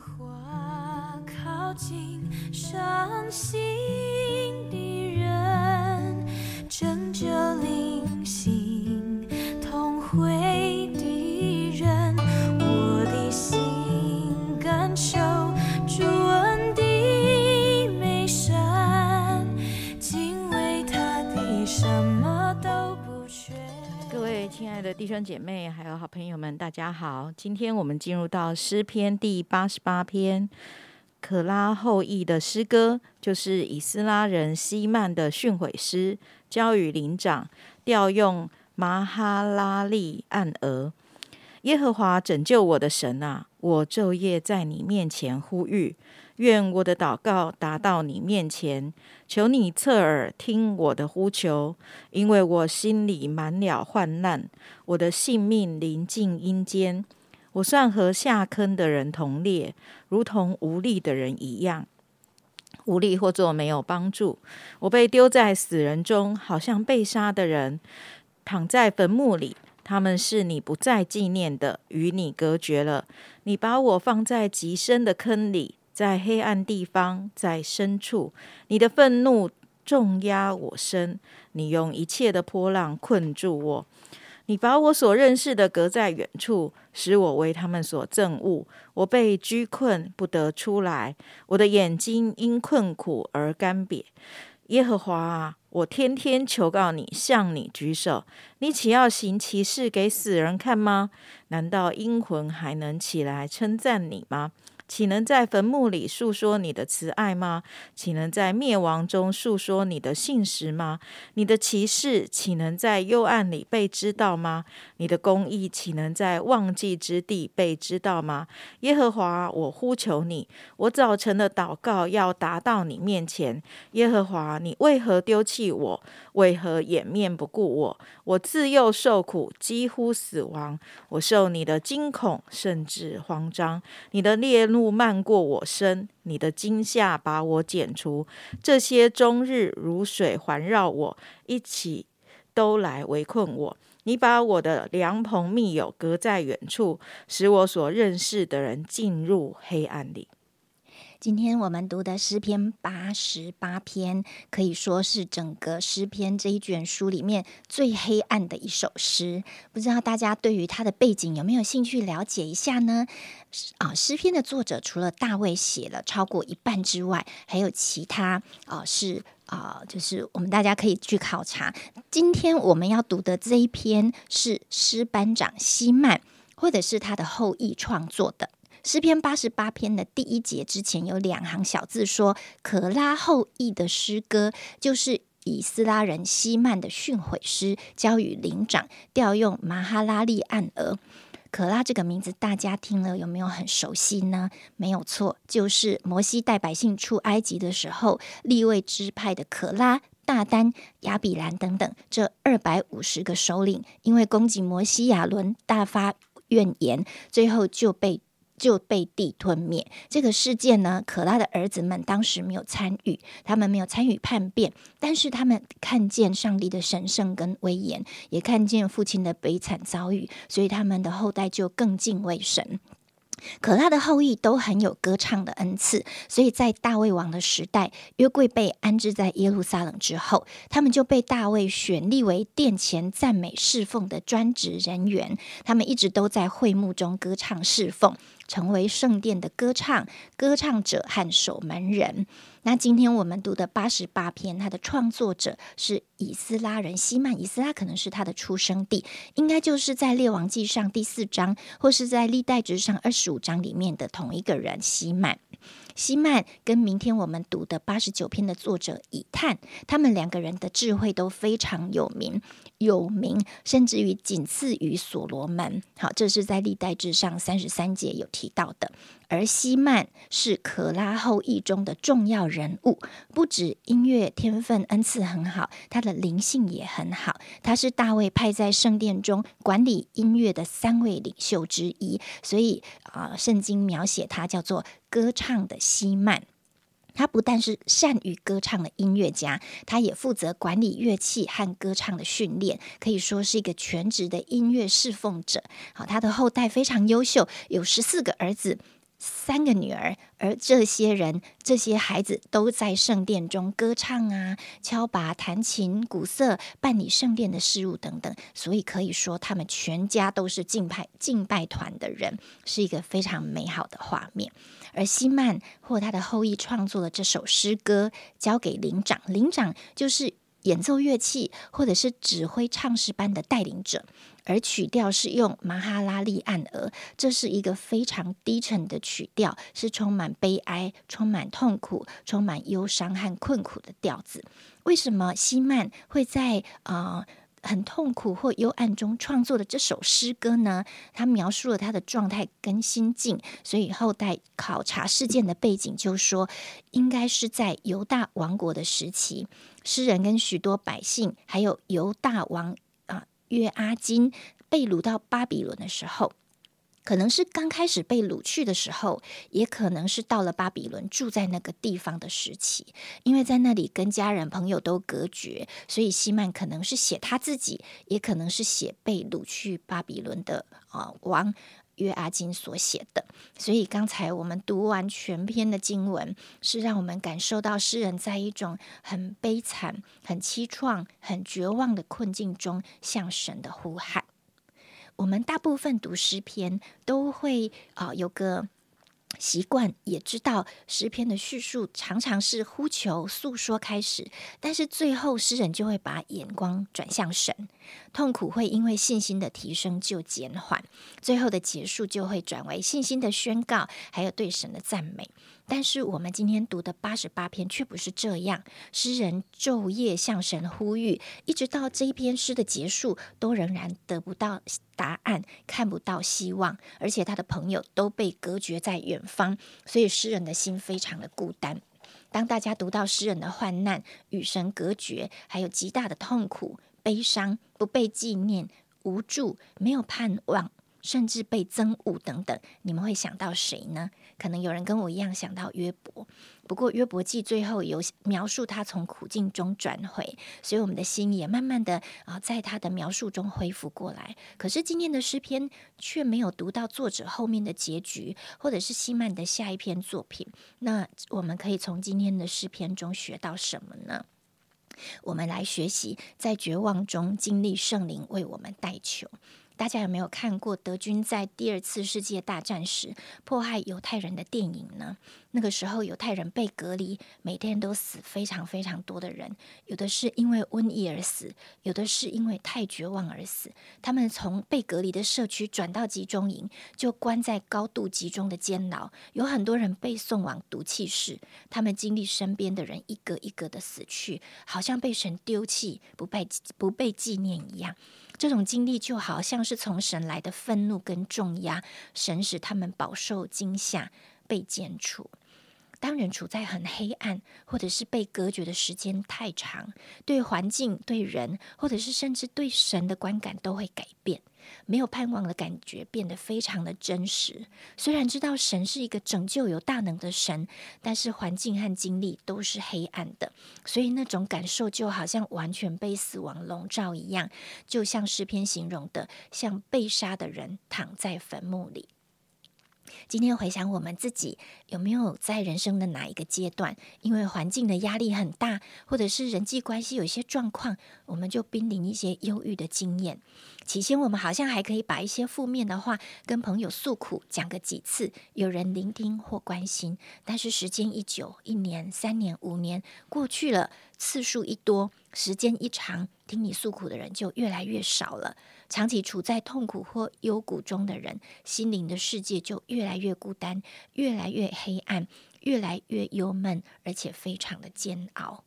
花靠近伤心的人，枕着灵性同会的人，我的心感受主恩的美善，敬畏他的什么都不缺。亲爱的弟兄姐妹，还有好朋友们，大家好！今天我们进入到诗篇第八十八篇，可拉后裔的诗歌，就是以斯拉人希曼的训诲诗，交与灵长，调用马哈拉利暗额。耶和华拯救我的神啊，我昼夜在你面前呼吁，愿我的祷告达到你面前，求你侧耳听我的呼求，因为我心里满了患难，我的性命临近阴间。我算和下坑的人同列，如同无力的人一样，无力或做没有帮助。我被丢在死人中，好像被杀的人，躺在坟墓里。他们是你不再纪念的，与你隔绝了。你把我放在极深的坑里，在黑暗地方，在深处。你的愤怒重压我身，你用一切的波浪困住我。你把我所认识的隔在远处，使我为他们所憎恶。我被拘困，不得出来。我的眼睛因困苦而干瘪。耶和华啊，我天天求告你，向你举手。你岂要行奇事给死人看吗？难道阴魂还能起来称赞你吗？岂能在坟墓里诉说你的慈爱吗？岂能在灭亡中诉说你的信实吗？你的奇事岂能在幽暗里被知道吗？你的公义岂能在忘记之地被知道吗？耶和华，我呼求你，我早晨的祷告要达到你面前。耶和华，你为何丢弃我？为何掩面不顾我？我自幼受苦，几乎死亡。我受你的惊恐，甚至慌张。你的烈怒雾漫过我身，你的惊吓把我剪除。这些终日如水环绕我，一起都来围困我。你把我的良朋密友隔在远处，使我所认识的人进入黑暗里。今天我们读的诗篇八十八篇，可以说是整个诗篇这一卷书里面最黑暗的一首诗。不知道大家对于它的背景有没有兴趣了解一下呢？啊，诗篇的作者除了大卫写了超过一半之外，还有其他啊是啊，就是我们大家可以去考察。今天我们要读的这一篇是诗班长希曼，或者是他的后裔创作的。诗篇八十八篇的第一节之前有两行小字说：“可拉后裔的诗歌就是以斯拉人希曼的训诲诗，交与灵长，调用马哈拉利暗额。”可拉这个名字大家听了有没有很熟悉呢？没有错，就是摩西带百姓出埃及的时候，立位支派的可拉、大丹、亚比兰等等这二百五十个首领，因为攻击摩西亚伦，大发怨言，最后就被。就被地吞灭。这个事件呢，可拉的儿子们当时没有参与，他们没有参与叛变，但是他们看见上帝的神圣跟威严，也看见父亲的悲惨遭遇，所以他们的后代就更敬畏神。可拉的后裔都很有歌唱的恩赐，所以在大卫王的时代，约柜被安置在耶路撒冷之后，他们就被大卫选立为殿前赞美侍奉的专职人员。他们一直都在会幕中歌唱侍奉。成为圣殿的歌唱歌唱者和守门人。那今天我们读的八十八篇，它的创作者是以斯拉人希曼。以斯拉可能是他的出生地，应该就是在列王纪上第四章，或是在历代之上二十五章里面的同一个人希曼。希曼跟明天我们读的八十九篇的作者以探，他们两个人的智慧都非常有名，有名甚至于仅次于所罗门。好，这是在历代志上三十三节有提到的。而希曼是可拉后裔中的重要人物，不止音乐天分恩赐很好，他的灵性也很好。他是大卫派在圣殿中管理音乐的三位领袖之一，所以啊，圣经描写他叫做歌唱的希曼。他不但是善于歌唱的音乐家，他也负责管理乐器和歌唱的训练，可以说是一个全职的音乐侍奉者。好，他的后代非常优秀，有十四个儿子。三个女儿，而这些人、这些孩子都在圣殿中歌唱啊、敲拔、弹琴、鼓瑟、办理圣殿的事务等等，所以可以说他们全家都是敬拜敬拜团的人，是一个非常美好的画面。而希曼或他的后裔创作了这首诗歌，交给灵长，灵长就是演奏乐器或者是指挥唱诗班的带领者。而曲调是用马哈拉利按额，这是一个非常低沉的曲调，是充满悲哀、充满痛苦、充满忧伤和困苦的调子。为什么希曼会在啊很痛苦或幽暗中创作的这首诗歌呢？他描述了他的状态跟心境，所以后代考察事件的背景，就说应该是在犹大王国的时期，诗人跟许多百姓，还有犹大王。约阿金被掳到巴比伦的时候，可能是刚开始被掳去的时候，也可能是到了巴比伦住在那个地方的时期。因为在那里跟家人朋友都隔绝，所以希曼可能是写他自己，也可能是写被掳去巴比伦的啊王。约阿金所写的，所以刚才我们读完全篇的经文，是让我们感受到诗人在一种很悲惨、很凄怆、很绝望的困境中向神的呼喊。我们大部分读诗篇都会啊有个。习惯也知道诗篇的叙述常常是呼求诉说开始，但是最后诗人就会把眼光转向神，痛苦会因为信心的提升就减缓，最后的结束就会转为信心的宣告，还有对神的赞美。但是我们今天读的八十八篇却不是这样，诗人昼夜向神呼吁，一直到这一篇诗的结束，都仍然得不到答案，看不到希望，而且他的朋友都被隔绝在远方，所以诗人的心非常的孤单。当大家读到诗人的患难、与神隔绝，还有极大的痛苦、悲伤、不被纪念、无助、没有盼望。甚至被憎恶等等，你们会想到谁呢？可能有人跟我一样想到约伯，不过约伯记最后有描述他从苦境中转回，所以我们的心也慢慢的啊，在他的描述中恢复过来。可是今天的诗篇却没有读到作者后面的结局，或者是希曼的下一篇作品。那我们可以从今天的诗篇中学到什么呢？我们来学习在绝望中经历圣灵为我们代求。大家有没有看过德军在第二次世界大战时迫害犹太人的电影呢？那个时候犹太人被隔离，每天都死非常非常多的人，有的是因为瘟疫而死，有的是因为太绝望而死。他们从被隔离的社区转到集中营，就关在高度集中的监牢，有很多人被送往毒气室。他们经历身边的人一个一个的死去，好像被神丢弃，不被不被纪念一样。这种经历就好像是从神来的愤怒跟重压，神使他们饱受惊吓，被剪除。当人处在很黑暗，或者是被隔绝的时间太长，对环境、对人，或者是甚至对神的观感都会改变，没有盼望的感觉变得非常的真实。虽然知道神是一个拯救有大能的神，但是环境和经历都是黑暗的，所以那种感受就好像完全被死亡笼罩一样，就像诗篇形容的，像被杀的人躺在坟墓里。今天回想我们自己，有没有在人生的哪一个阶段，因为环境的压力很大，或者是人际关系有一些状况，我们就濒临一些忧郁的经验？起先我们好像还可以把一些负面的话跟朋友诉苦，讲个几次，有人聆听或关心。但是时间一久，一年、三年、五年过去了，次数一多，时间一长，听你诉苦的人就越来越少了。长期处在痛苦或幽谷中的人，心灵的世界就越来越孤单，越来越黑暗，越来越忧闷，而且非常的煎熬。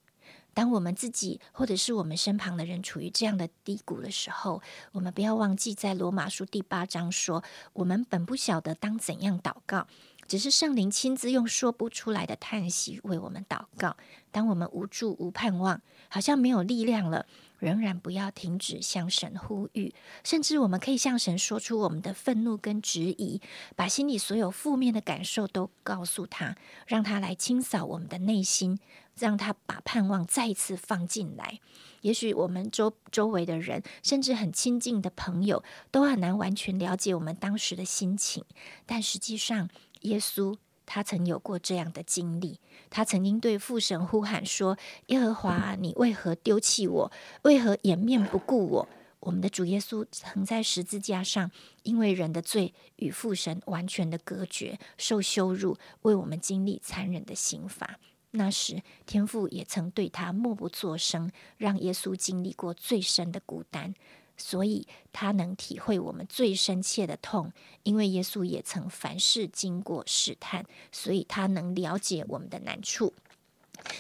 当我们自己或者是我们身旁的人处于这样的低谷的时候，我们不要忘记，在罗马书第八章说，我们本不晓得当怎样祷告，只是圣灵亲自用说不出来的叹息为我们祷告。当我们无助、无盼望，好像没有力量了。仍然不要停止向神呼吁，甚至我们可以向神说出我们的愤怒跟质疑，把心里所有负面的感受都告诉他，让他来清扫我们的内心，让他把盼望再一次放进来。也许我们周周围的人，甚至很亲近的朋友，都很难完全了解我们当时的心情，但实际上。耶稣他曾有过这样的经历，他曾经对父神呼喊说：“耶和华，你为何丢弃我？为何掩面不顾我？”我们的主耶稣曾在十字架上，因为人的罪与父神完全的隔绝，受羞辱，为我们经历残忍的刑罚。那时，天父也曾对他默不作声，让耶稣经历过最深的孤单，所以他能体会我们最深切的痛。因为耶稣也曾凡事经过试探，所以他能了解我们的难处。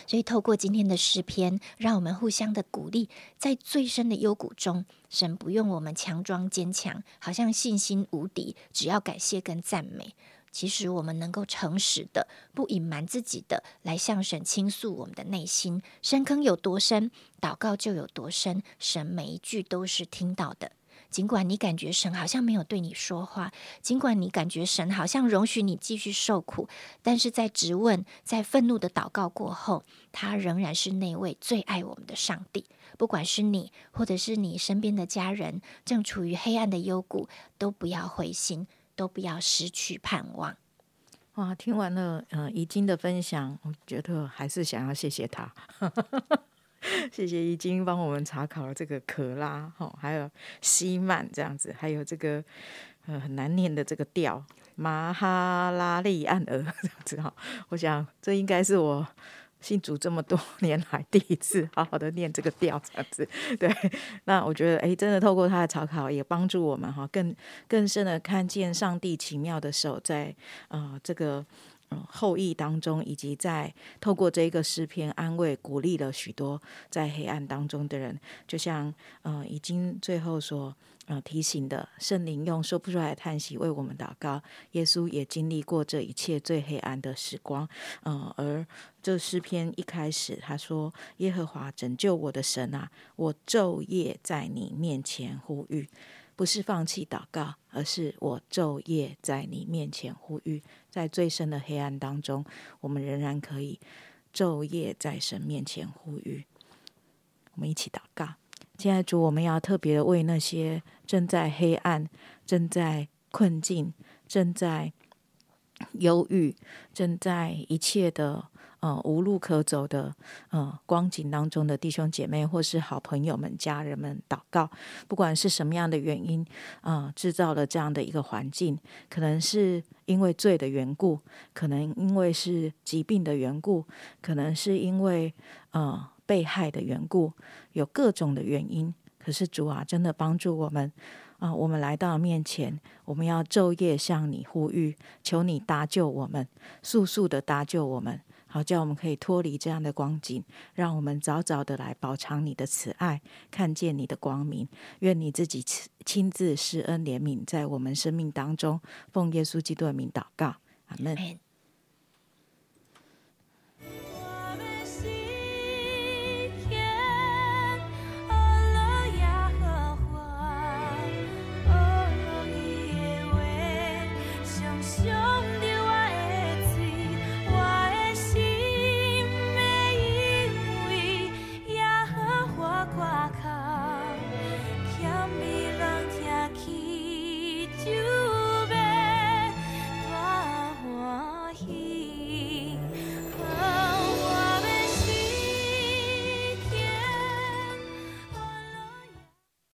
所以，透过今天的诗篇，让我们互相的鼓励，在最深的幽谷中，神不用我们强装坚强，好像信心无敌，只要感谢跟赞美。其实，我们能够诚实的、不隐瞒自己的，来向神倾诉我们的内心。深坑有多深，祷告就有多深。神每一句都是听到的。尽管你感觉神好像没有对你说话，尽管你感觉神好像容许你继续受苦，但是在质问、在愤怒的祷告过后，他仍然是那位最爱我们的上帝。不管是你，或者是你身边的家人，正处于黑暗的幽谷，都不要灰心，都不要失去盼望。哇，听完了呃已经的分享，我觉得还是想要谢谢他。谢谢已经帮我们查考了这个可拉哈，还有西曼这样子，还有这个呃很难念的这个调马哈拉利安尔 这样子哈。我想这应该是我信主这么多年来第一次 好好的念这个调这样子。对，那我觉得哎，真的透过他的草稿，也帮助我们哈，更更深的看见上帝奇妙的手在啊这个。后裔当中，以及在透过这个诗篇安慰、鼓励了许多在黑暗当中的人，就像呃，已经最后所呃提醒的，圣灵用说不出来的叹息为我们祷告。耶稣也经历过这一切最黑暗的时光，嗯，而这诗篇一开始他说：“耶和华拯救我的神啊，我昼夜在你面前呼吁。”不是放弃祷告，而是我昼夜在你面前呼吁，在最深的黑暗当中，我们仍然可以昼夜在神面前呼吁。我们一起祷告，亲爱的主，我们要特别的为那些正在黑暗、正在困境、正在忧郁、正在一切的。呃，无路可走的呃光景当中的弟兄姐妹，或是好朋友们、家人们祷告，不管是什么样的原因啊，制造了这样的一个环境，可能是因为罪的缘故，可能因为是疾病的缘故，可能是因为呃被害的缘故，有各种的原因。可是主啊，真的帮助我们啊，我们来到面前，我们要昼夜向你呼吁，求你搭救我们，速速的搭救我们。好，叫我们可以脱离这样的光景，让我们早早的来饱尝你的慈爱，看见你的光明。愿你自己亲自施恩怜悯，在我们生命当中，奉耶稣基督的名祷告，阿门。